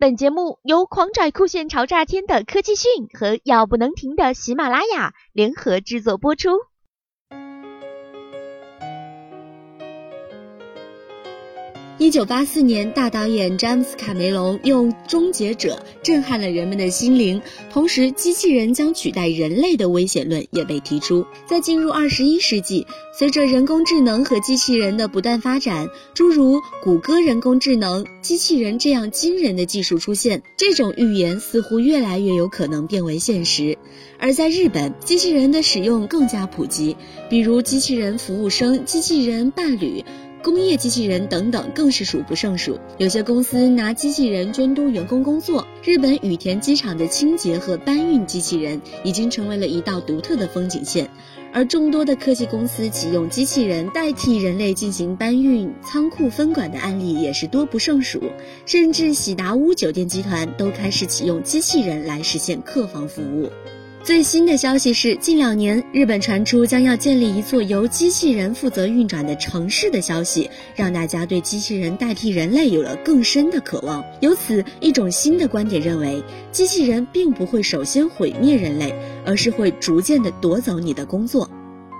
本节目由狂拽酷炫潮炸天的科技讯和要不能停的喜马拉雅联合制作播出。一九八四年，大导演詹姆斯·卡梅隆用《终结者》震撼了人们的心灵，同时，机器人将取代人类的危险论也被提出。在进入二十一世纪，随着人工智能和机器人的不断发展，诸如谷歌人工智能、机器人这样惊人的技术出现，这种预言似乎越来越有可能变为现实。而在日本，机器人的使用更加普及，比如机器人服务生、机器人伴侣。工业机器人等等更是数不胜数。有些公司拿机器人监督员工工作。日本羽田机场的清洁和搬运机器人已经成为了一道独特的风景线。而众多的科技公司启用机器人代替人类进行搬运、仓库分管的案例也是多不胜数。甚至喜达屋酒店集团都开始启用机器人来实现客房服务。最新的消息是，近两年日本传出将要建立一座由机器人负责运转的城市的消息，让大家对机器人代替人类有了更深的渴望。由此，一种新的观点认为，机器人并不会首先毁灭人类，而是会逐渐的夺走你的工作。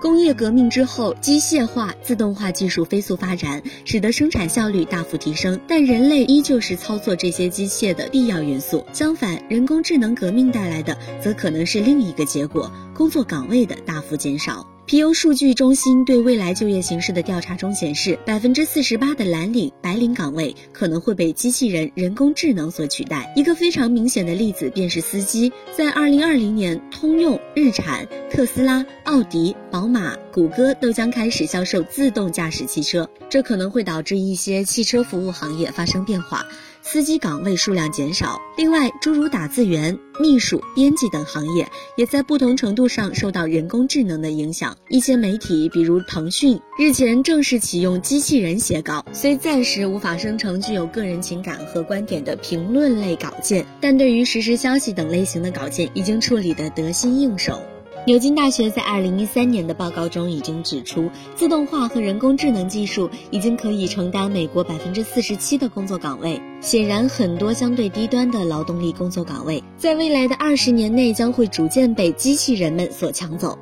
工业革命之后，机械化、自动化技术飞速发展，使得生产效率大幅提升。但人类依旧是操作这些机械的必要元素。相反，人工智能革命带来的，则可能是另一个结果：工作岗位的大幅减少。皮尤数据中心对未来就业形势的调查中显示，百分之四十八的蓝领、白领岗位可能会被机器人、人工智能所取代。一个非常明显的例子便是司机。在二零二零年，通用、日产、特斯拉、奥迪、宝马、谷歌都将开始销售自动驾驶汽车，这可能会导致一些汽车服务行业发生变化。司机岗位数量减少，另外，诸如打字员、秘书、编辑等行业也在不同程度上受到人工智能的影响。一些媒体，比如腾讯，日前正式启用机器人写稿，虽暂时无法生成具有个人情感和观点的评论类稿件，但对于实时消息等类型的稿件，已经处理得得心应手。牛津大学在二零一三年的报告中已经指出，自动化和人工智能技术已经可以承担美国百分之四十七的工作岗位。显然，很多相对低端的劳动力工作岗位，在未来的二十年内将会逐渐被机器人们所抢走。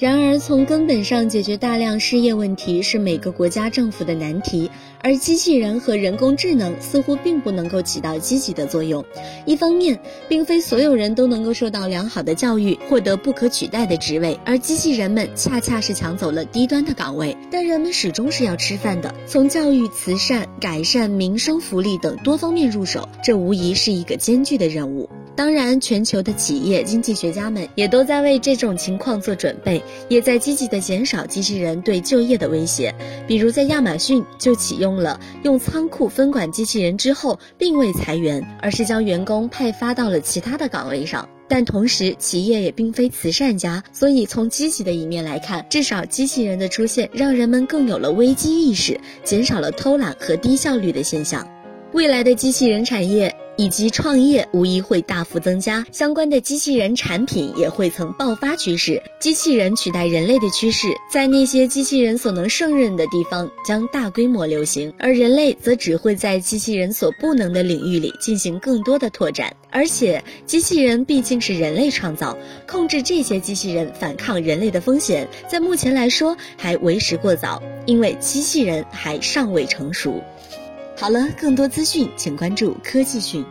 然而，从根本上解决大量失业问题是每个国家政府的难题，而机器人和人工智能似乎并不能够起到积极的作用。一方面，并非所有人都能够受到良好的教育，获得不可取代的职位，而机器人们恰恰是抢走了低端的岗位。但人们始终是要吃饭的，从教育、慈善、改善民生福利等多方面入手，这无疑是一个艰巨的任务。当然，全球的企业经济学家们也都在为这种情况做准备，也在积极的减少机器人对就业的威胁。比如，在亚马逊就启用了用仓库分管机器人之后，并未裁员，而是将员工派发到了其他的岗位上。但同时，企业也并非慈善家，所以从积极的一面来看，至少机器人的出现让人们更有了危机意识，减少了偷懒和低效率的现象。未来的机器人产业。以及创业无疑会大幅增加，相关的机器人产品也会呈爆发趋势。机器人取代人类的趋势，在那些机器人所能胜任的地方将大规模流行，而人类则只会在机器人所不能的领域里进行更多的拓展。而且，机器人毕竟是人类创造，控制这些机器人反抗人类的风险，在目前来说还为时过早，因为机器人还尚未成熟。好了，更多资讯请关注科技讯。